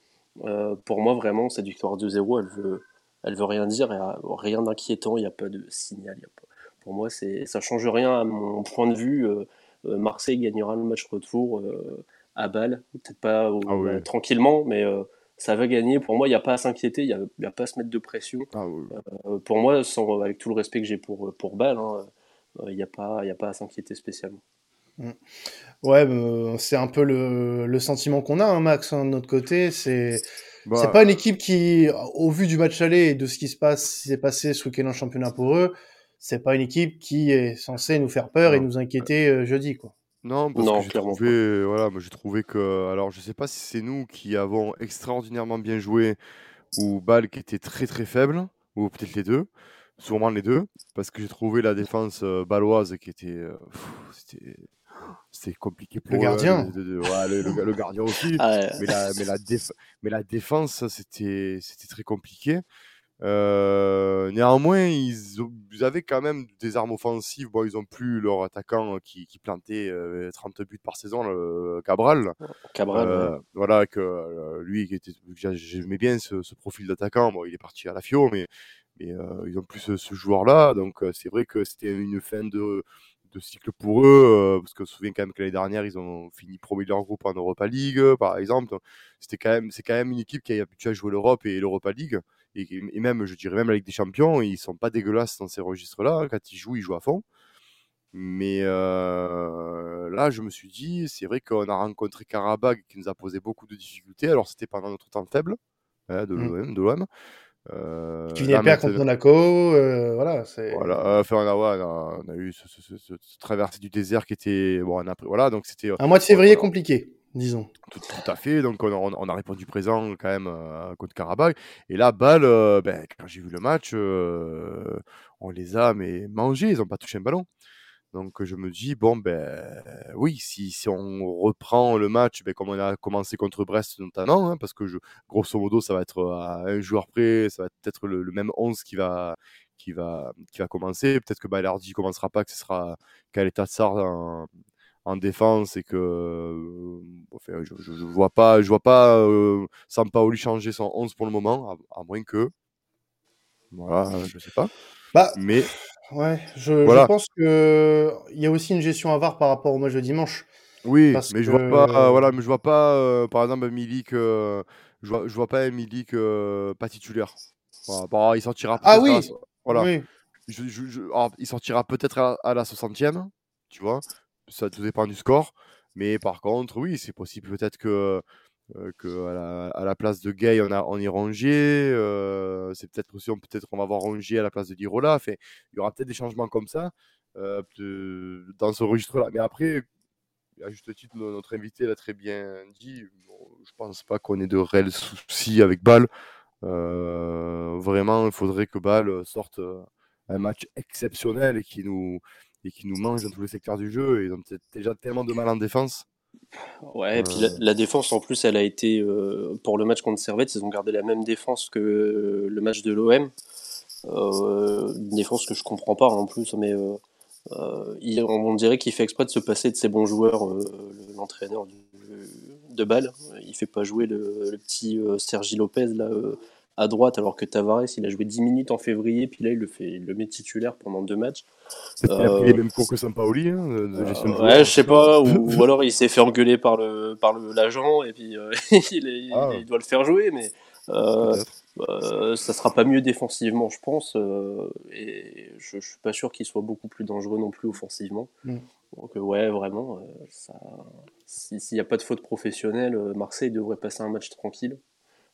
Pour moi, vraiment, cette victoire 2-0, elle veut, elle veut rien dire, rien d'inquiétant, il n'y a pas de signal. il y a pas- Pour moi, c'est, ça change rien à mon point de vue. Marseille gagnera le match retour à Bâle, peut-être pas Ah oui. tranquillement, mais ça va gagner. Pour moi, il n'y a pas à s'inquiéter, il n'y a, pas à se mettre de pression. Ah, oui. Euh, pour moi, sans, avec tout le respect que j'ai pour, pour Bâle, hein, euh, il n'y a, pas- y a pas à s'inquiéter spécialement. Mm. Ouais, euh, c'est un peu le, le sentiment qu'on a, hein, Max, hein, de notre côté. C'est Bah, c'est pas une équipe qui, au vu du match aller et de ce qui se passe, s'est passé ce week-end en championnat pour eux, c'est pas une équipe qui est censée nous faire peur et nous inquiéter euh, jeudi, quoi. Non, parce Non, que j'ai clairement trouvé, voilà, moi j'ai trouvé que, alors je sais pas si c'est nous qui avons extraordinairement bien joué ou Bâle qui était très très faible, ou peut-être les deux, sûrement les deux, parce que j'ai trouvé la défense euh, baloise qui était, euh, pff, c'était, c'était compliqué pour Le eux, gardien. de- de- de- ouais, le, le- le gardien aussi, Ah, ouais. mais la, mais la, déf- mais la défense, c'était, c'était très compliqué. Euh, néanmoins, ils, avaient quand même des armes offensives. Bon, ils ont plus leur attaquant euh, qui, qui plantait euh, 30 buts par saison, le Cabral. Cabral, ouais. Euh, Voilà, que euh, lui, qui était, j'a- j'aimais bien ce, ce profil d'attaquant. Bon, il est parti à la FIO, mais, mais euh, ils ont plus ce, ce joueur-là. Donc, euh, c'est vrai que c'était une fin de, de cycle pour eux. euh, parce que je me souviens quand même que l'année dernière, ils ont fini premier de leur groupe en Europa League, par exemple. C'était quand même, c'est quand même une équipe qui est habituée à jouer l'Europe et l'Europa League. Et, et même, je dirais même la Ligue des Champions, ils sont pas dégueulasses dans ces registres-là. Quand ils jouent, ils jouent à fond. Mais euh, là, je me suis dit, c'est vrai qu'on a rencontré Karabag qui nous a posé beaucoup de difficultés. Alors, c'était pendant notre temps faible hein, de l'OM. de l'OM. Euh, Qui venait là, perdre contre maintenant- Monaco, euh, voilà. voilà, enfin, on a, ouais, on a, on a eu ce, ce, ce- ce- ce traversée du désert qui était. Bon, on a, voilà, donc c'était. Un mois de février voilà. compliqué, disons. Tout, à fait. Donc, on a, on- on a répondu présent quand même euh, contre Karabakh. Et là, Bâle, euh, ben, quand j'ai vu le match, euh, on les a mais mangés. Ils n'ont pas touché un ballon. Donc, je me dis, bon, ben oui, si, si on reprend le match, ben, comme on a commencé contre Brest notamment, hein, parce que grosso modo, ça va être à un joueur près, ça va peut-être le, le même 11 qui va, qui va, qui va commencer. Peut-être que Balardi commencera pas, que ce sera Kaleta Tsar en, en défense et que euh, enfin, je, je, je vois pas je vois pas euh, Sampaoli changer son 11 pour le moment à, à moins que voilà je sais pas Bah, mais ouais, je, Voilà. je pense que il y a aussi une gestion à VAR par rapport au match de dimanche. oui Parce mais je vois pas voilà mais je vois pas euh, par exemple Milik euh, je vois je vois pas Milik pas titulaire voilà. Il sortira Ah peut-être oui, à voilà Oui. je, je- je- alors, il sortira peut-être à, à la 60e, tu vois. Ça tout dépend du score. Mais par contre, oui, c'est possible peut-être que, euh, à, la, place de Gay, on, a, on ait Rongier. euh, c'est peut-être aussi, peut-être on va avoir Rongier à la place de. Enfin, il y aura peut-être des changements comme ça euh, dans ce registre-là. Mais après, à juste titre, no- notre invité l'a très bien dit. Bon, je pense pas qu'on ait de réels soucis avec Bâle. Euh, vraiment, il faudrait que Bâle sorte un match exceptionnel et qui nous et qui nous mange dans tous les secteurs du jeu. Et ils ont peut-être déjà tellement de mal en défense. Ouais, et puis la, Euh. la défense en plus, elle a été euh, pour le match contre Servette, ils ont gardé la même défense que euh, le match de l'OM. Euh, une défense que je comprends pas en plus, mais il- on dirait qu'il fait exprès de se passer de ses bons joueurs, le- l'entraîneur de balle. Il fait pas jouer le, le petit Sergi Lopez là à droite, alors que Tavares il a joué 10 minutes en février, puis là il le fait, il le met titulaire pendant deux matchs. A Euh, les mêmes cours que Sampaoli, hein, de, de gestion de joueurs. Ouais, je sais pas, ou, ou alors il s'est fait engueuler par le par le l'agent et puis euh, il, est- Ah. il doit le faire jouer, mais euh, euh, ça sera pas mieux défensivement, je pense, euh, et je, je suis pas sûr qu'il soit beaucoup plus dangereux non plus offensivement. Mm. Donc euh, ouais, vraiment, euh, s'il n'y a pas de faute professionnelle, euh, Marseille devrait passer un match tranquille.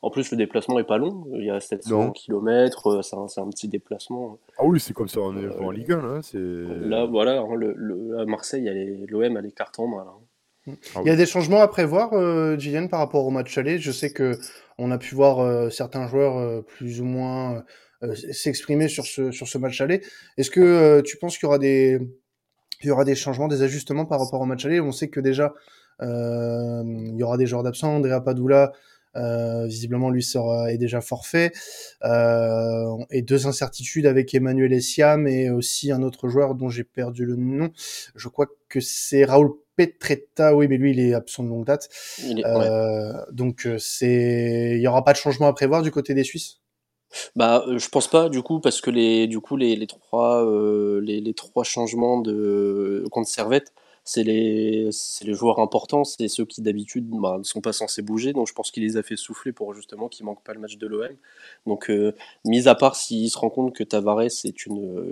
En plus, le déplacement est pas long, il y a 700 Non. km, c'est un, c'est un petit déplacement. Ah oui, c'est comme ça, on est Euh, en Ligue 1. Là, c'est... Là, voilà, hein, le, le- à Marseille, l'OM a les cartes en main. là. Ah Il y a oui. des changements à prévoir, euh, Gillian, par rapport au match aller? Je sais que on a pu voir euh, certains joueurs euh, plus ou moins euh, s'exprimer sur ce sur ce match aller. Est-ce que euh, tu penses qu'il y aura des il y aura des changements, des ajustements par rapport au match aller? On sait que déjà euh, il y aura des joueurs d'absents. Andrea Padula, euh, visiblement, lui sera est déjà forfait. Euh, et deux incertitudes avec Emmanuel Essiam et aussi un autre joueur dont j'ai perdu le nom. Je crois que c'est Raoul Petretta. Oui, mais lui, il est absent de longue date. Il est- ouais. Euh, Donc, euh, c'est, il y aura pas de changement à prévoir du côté des Suisses? Bah, euh, je pense pas du coup parce que les du coup les, les trois euh, les, les trois changements de contre Servette, c'est les, les joueurs importants, c'est ceux qui d'habitude bah, ne sont pas censés bouger. Donc je pense qu'il les a fait souffler pour justement qu'il manque pas le match de l'OM. Donc, euh, mis à part s'il se rend compte que Tavares est, une,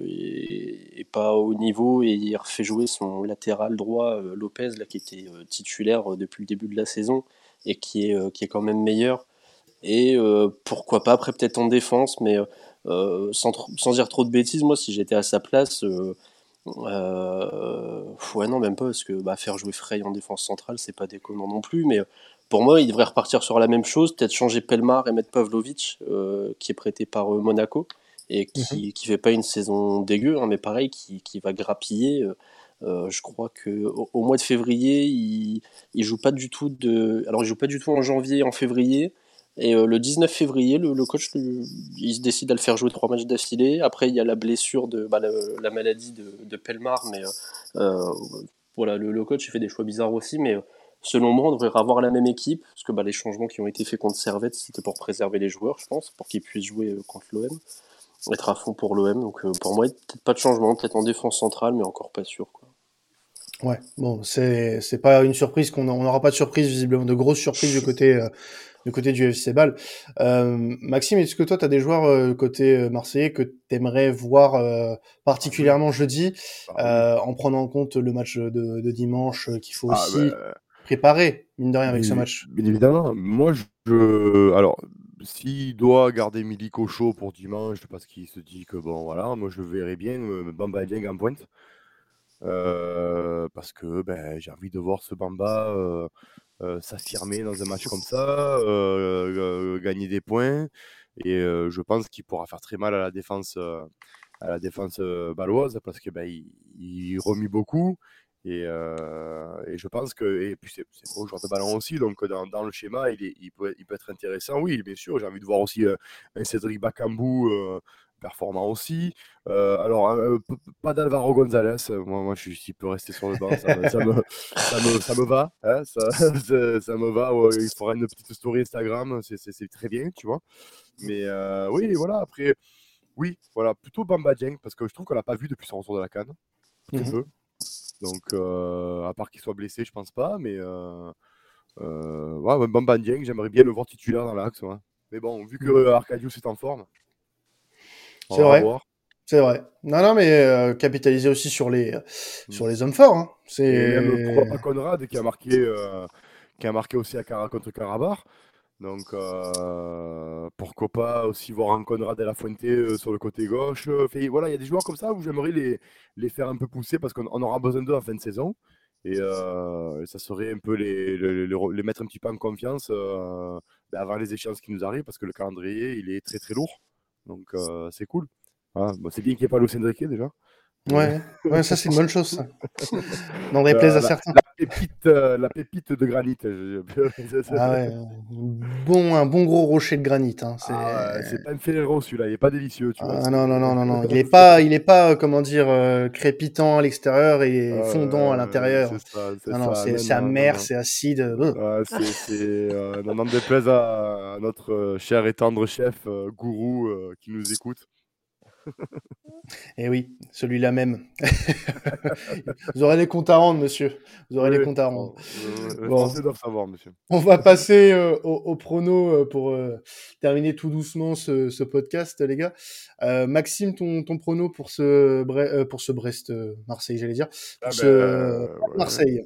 pas au niveau et il refait jouer son latéral droit, Lopez, là, qui était titulaire depuis le début de la saison et qui est, qui est quand même meilleur. Et pourquoi pas, après peut-être en défense, mais euh, sans, sans, dire trop de bêtises, moi, si j'étais à sa place, euh, euh, ouais, non, même pas, parce que bah, faire jouer Frey en défense centrale, c'est pas déconnant non plus, mais pour moi, il devrait repartir sur la même chose, peut-être changer Pelmar et mettre Pavlovic, qui est prêté par Monaco, et qui, mhm. qui fait pas une saison dégueu, hein, mais pareil, qui, qui va grappiller. je crois que au, mois de février, il, il joue pas du tout de. Alors, il joue pas du tout en janvier, en février. Et euh, le 19 février, le, coach il se décide à le faire jouer trois matchs d'affilée. Après, il y a la blessure de bah, la, maladie de, de, Pelmar, mais euh, euh, voilà, le, coach il fait des choix bizarres aussi. Mais selon moi, on devrait avoir la même équipe, parce que bah, les changements qui ont été faits contre Servette, c'était pour préserver les joueurs, je pense, pour qu'ils puissent jouer contre l'OM, être à fond pour l'OM. Donc pour moi, peut-être pas de changement, peut-être en défense centrale, mais encore pas sûr. Quoi. Ouais, bon, c'est c'est pas une surprise qu'on on n'aura pas de surprise visiblement, de grosses surprises du côté du côté du FC Ball. Euh, Maxime, est-ce que toi, tu as des joueurs euh, côté euh, marseillais que tu aimerais voir euh, particulièrement jeudi, ah en prenant en compte le match de, de dimanche qu'il faut ah, aussi bah, préparer, mine de rien, avec ce match? Bien évidemment. Moi, je... Alors, s'il doit garder Miliko chaud pour dimanche, parce qu'il se dit que, bon, voilà, moi, je le verrais bien, Bamba Dieng en pointe. Parce que ben, j'ai envie de voir ce Bamba euh, s'affirmer dans un match comme ça, euh, gagner des points. Et je pense qu'il pourra faire très mal à la défense, à la défense baloise parce que ben, il, remue beaucoup. Et, et, je pense que, et puis c'est un beau joueur de ballon aussi, donc dans, dans le schéma, il, est, il, peut, il, peut, être intéressant. Oui, bien sûr, j'ai envie de voir aussi un Cédric Bakambu performant aussi. Euh, alors, euh, pas d'Alvaro Gonzalez. Moi, moi je, s'il peut rester sur le banc, ça, me, ça, me, ça, me, va. Hein, ça, ça, me va. il fera une petite story Instagram. C'est très bien, tu vois. Mais euh, oui, voilà. Après, oui, voilà, plutôt Bamba Dieng, parce que je trouve qu'on l'a pas vu depuis son retour de la canne. Très peu. Donc, à part qu'il soit blessé, je pense pas. Mais ouais, Bamba Dieng, j'aimerais bien le voir titulaire dans l'axe. Mais bon, vu que mm. Arcadius est en forme, c'est vrai. C'est vrai. Non, non, mais euh, capitaliser aussi sur les, mm. sur les hommes forts. Hein. C'est même Conrad qui a marqué, euh, qui a marqué aussi à Cara contre Carabar. Donc euh, pourquoi pas aussi voir un Conrad et la Fuente sur le côté gauche. voilà, il y a des joueurs comme ça où j'aimerais les, les faire un peu pousser parce qu'on aura besoin d'eux en fin de saison. Et ça serait un peu les, les, les, mettre un petit peu en confiance ben, avant les échéances qui nous arrivent parce que le calendrier il est très très lourd. Donc euh, c'est cool. Ah, c'est bien qu'il n'y ait pas Lucien Riquet déjà. Ouais, ouais, ça c'est une bonne chose. Ça. N'en déplaise à certains. La pépite, euh, la pépite de granit. ah ouais, bon, un bon gros rocher de granit. Hein. C'est ah pas un Ferrero celui-là, il n'est pas délicieux. Tu vois, ah non, non, non, non, non, il n'est pas, il est pas, euh, comment dire, crépitant à l'extérieur et fondant à l'intérieur. Non, non, c'est amer, c'est acide. c'est, n'en déplaise à, notre cher et tendre chef, gourou, qui nous écoute. Eh oui, celui-là même. Vous aurez les comptes à rendre, monsieur. Vous aurez les comptes à rendre. bon. savoir, monsieur. On va passer euh, au, prono euh, pour euh, terminer tout doucement ce, podcast, les gars. Maxime, ton, ton prono pour ce, pour ce Brest-Marseille, j'allais dire. Ah ben, Marseille.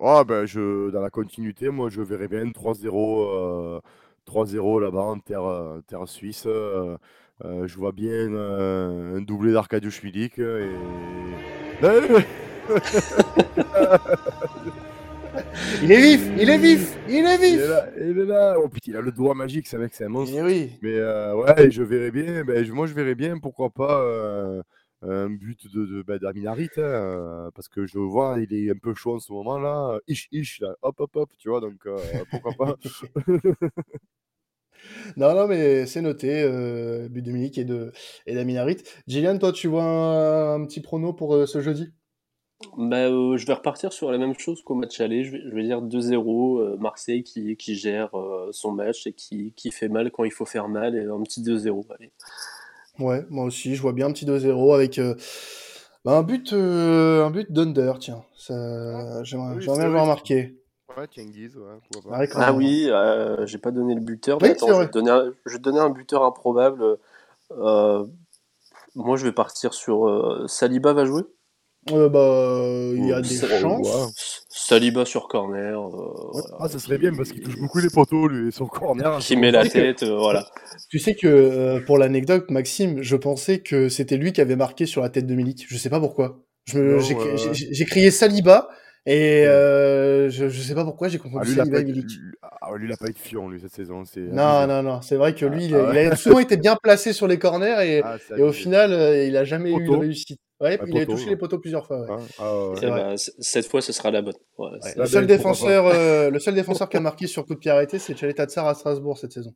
Ah ben, je, dans la continuité, moi, je verrais bien 3-0 3-0 là-bas en terre, terre suisse. Euh, je vois bien euh, un doublé d'Arcadius Milik et. il est vif, il est vif, il est vif. Il est là, il est là. Oh putain, il a le doigt magique, c'est mec, c'est un monstre. Eh oui. Mais euh, ouais, je verrais bien. Ben, moi, je verrais bien, pourquoi pas un but de, de ben, d'Aminarit, hein, parce que je vois, il est un peu chaud en ce moment-là. Ish, ish, là, hop, hop, hop, tu vois, donc pourquoi pas. Non, non, mais c'est noté, euh, but de Milik et de et d'Aminarit. Gillian, toi, tu vois un, petit prono pour euh, ce jeudi? Bah, euh, je vais repartir sur la même chose qu'au match aller. Je vais, dire 2-0. Marseille qui, qui gère son match et qui, qui, fait mal quand il faut faire mal. Et un petit 2-0. Allez. Ouais, moi aussi, je vois bien un petit 2-0 avec Bah, un but, euh, un but d'Under, tiens. Ça, j'aimerais, Oui, j'aimerais c'est bien le voir vrai. marqué. Ouais, ouais, Ah oui, euh, j'ai pas donné le buteur. Oui, mais attends, je vais, te donner un, je vais te donner un buteur improbable. Euh, moi, je vais partir sur euh, Saliba va jouer? Euh, bah, il y a Oh, des chances. ouais. Saliba sur corner. euh, voilà. Ah, ça serait bien parce qu'il touche beaucoup les poteaux, lui, et son corner. Qui met la que- tête, euh, voilà. Tu sais que, euh, pour l'anecdote, Maxime, je pensais que c'était lui qui avait marqué sur la tête de Milik. Je sais pas pourquoi. Me, j'ai crié Saliba et euh, je, je sais pas pourquoi j'ai Ah, confondu lui, il a Saliba pas et été- Milik. lui- ah, lui, il a pas été fiant, lui, cette saison. C'est Non, non, non, c'est vrai que lui, il, Ah ouais. il a souvent été bien placé sur les corners et, Ah, et au final, euh, il a jamais eu de réussite. Ouais, Ouais, il a touché ouais. les poteaux plusieurs fois. Ouais. Hein ah, ouais. Cette fois, ce sera la bonne. Le Ah seul défenseur, euh, le seul défenseur qui a marqué sur coup de pied arrêté, c'est Tchaletatsar à Strasbourg cette saison.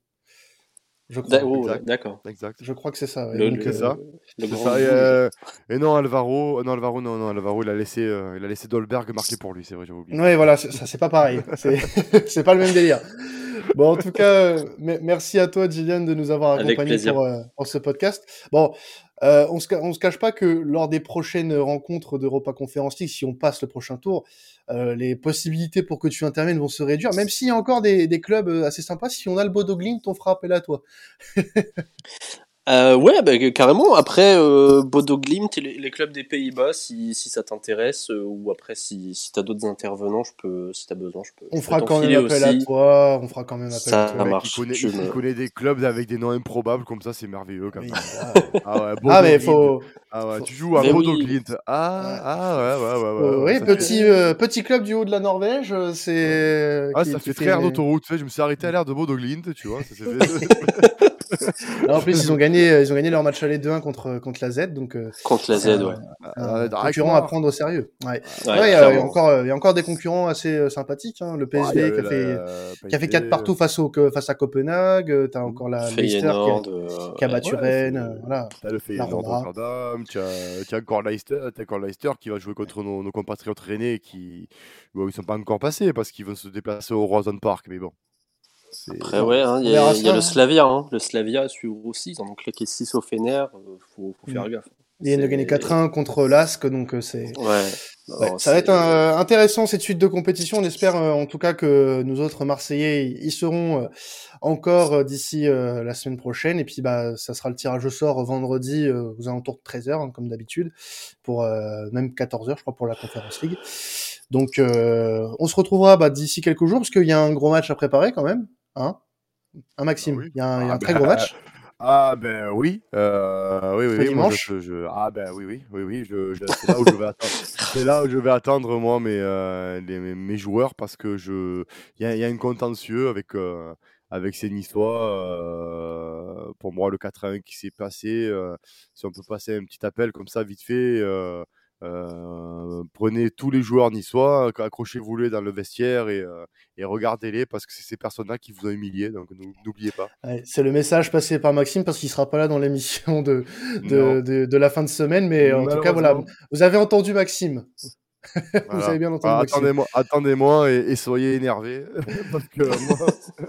Je crois. Oh, exact. D'accord. Exact. Je crois que c'est ça. ouais. Le- Donc, le- euh, c'est ça. Le et, euh, et non, Alvaro, non, Alvaro, non, non, Alvaro, il a laissé, euh, il a laissé Dolberg marquer pour lui, c'est vrai, j'avais oublié. Ouais, voilà, c'est- ça c'est pas pareil. C'est c'est pas le même délire. Bon, en tout cas, euh, me- merci à toi, Gillian, de nous avoir accompagnés pour, euh, pour ce podcast. Bon, euh, on se on se cache pas que lors des prochaines rencontres d'Europa Conference League, si on passe le prochain tour, euh, les possibilités pour que tu interviennes vont se réduire. Même s'il y a encore des, des clubs euh, assez sympas, si on a le Bodo Glimt, on fera appel à toi. Euh, ouais, bah, carrément. Après, euh, Bodo Glimt et les, les clubs des Pays-Bas, si, si ça t'intéresse, euh, ou après, si, si t'as d'autres intervenants, je peux, si t'as besoin, je peux. On je fera quand même appel aussi. à toi. On fera quand même appel Ça à toi. Marche, Il connaît, me- des clubs avec des noms improbables comme ça, c'est merveilleux quand même. ah, Ah ouais, ah, mais faut. Ah ouais, faut- tu joues à Mais Bodo oui. Glimt. Ah, ah ouais, ouais, ouais, ouais. Euh, ouais, oui, ça petit, fait- euh, petit club du haut de la Norvège, euh, c'est. Ah, qui- ça qui fait très air d'autoroute, tu sais, je me suis arrêté à l'air de Bodo Glimt, tu vois. Ça fait... Ah, en plus, ils ont gagné, euh, ils ont gagné leur match aller 2-1 contre contre la Z, donc euh, Contre la Z, Euh, ouais. Un Drake concurrent à prendre au sérieux. Ouais. Ouais, Ouais, il y a- il y, a encore, euh, il y a encore des concurrents assez euh, sympathiques. Hein. Le il PSV avait qui a fait, la- qui a fait PSV, 4 partout face au face à Copenhague. euh, T'as encore la Leicester qui a, euh, qui a battu ouais, Rennes. euh, voilà. T'as le Feyenoord Roma. Rotterdam, tu as, tu as encore Leicester, t'as encore Leicester qui va jouer contre nos, nos compatriotes rennais qui bon, ils sont pas encore passés parce qu'ils vont se déplacer au Roison Park, mais bon. Après, ouais, hein, il y, a- y le. Slavia. Hein. Le Slavia a su aussi. Ils en ont claqué 6 au Fener. faut, faut faire Mm. gaffe. Ils viennent de gagner 4-1 contre l'Asc, donc euh, c'est. Ouais. Non, ça va être un- euh, intéressant cette suite de compétition. On espère euh, en tout cas que nous autres Marseillais y seront euh, encore euh, d'ici euh, la semaine prochaine. Et puis bah ça sera le tirage au sort vendredi euh, aux alentours de 13h hein, comme d'habitude, pour euh, même 14h je crois pour la Conférence League. Donc euh, on se retrouvera bah, d'ici quelques jours parce qu'il y a un gros match à préparer quand même. Hein, hein Maxime, Ah oui. il y a un, il y a un Ah très bah, gros match. Ah ben oui, euh, oui, oui, moi, dimanche. je, je- ah ben oui, oui, oui, oui, je, c'est là où je vais attendre, c'est là où je vais attendre moi mes, euh, les- mes, mes joueurs parce que je, il y a, il y a un contentieux avec euh, avec ces Niçois. euh, pour moi, le 4-1 qui s'est passé, euh, si on peut passer un petit appel comme ça vite fait. Euh, prenez tous les joueurs niçois, accrochez-vous-les dans le vestiaire et, euh, et regardez-les parce que c'est ces personnes-là qui vous ont humilié, donc n'ou- n'oubliez pas. Ouais, c'est le message passé par Maxime parce qu'il sera pas là dans l'émission de, de, de, de la fin de semaine. Mais en tout cas, voilà, vous avez entendu Maxime. Vous avez bien entendu Ah, Maxime. attendez-moi, attendez-moi et, et soyez énervés parce que moi,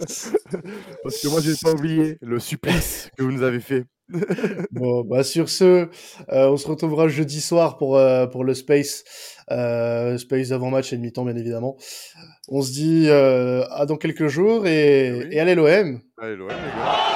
parce que moi j'ai pas oublié le supplice que vous nous avez fait. Bon, bah sur ce, euh, on se retrouvera jeudi soir pour, euh, pour le Space. Euh, space avant-match et demi-temps, bien évidemment. On se dit à dans quelques jours et, Oui. et allez l'OM Allez, l'OM, les gars.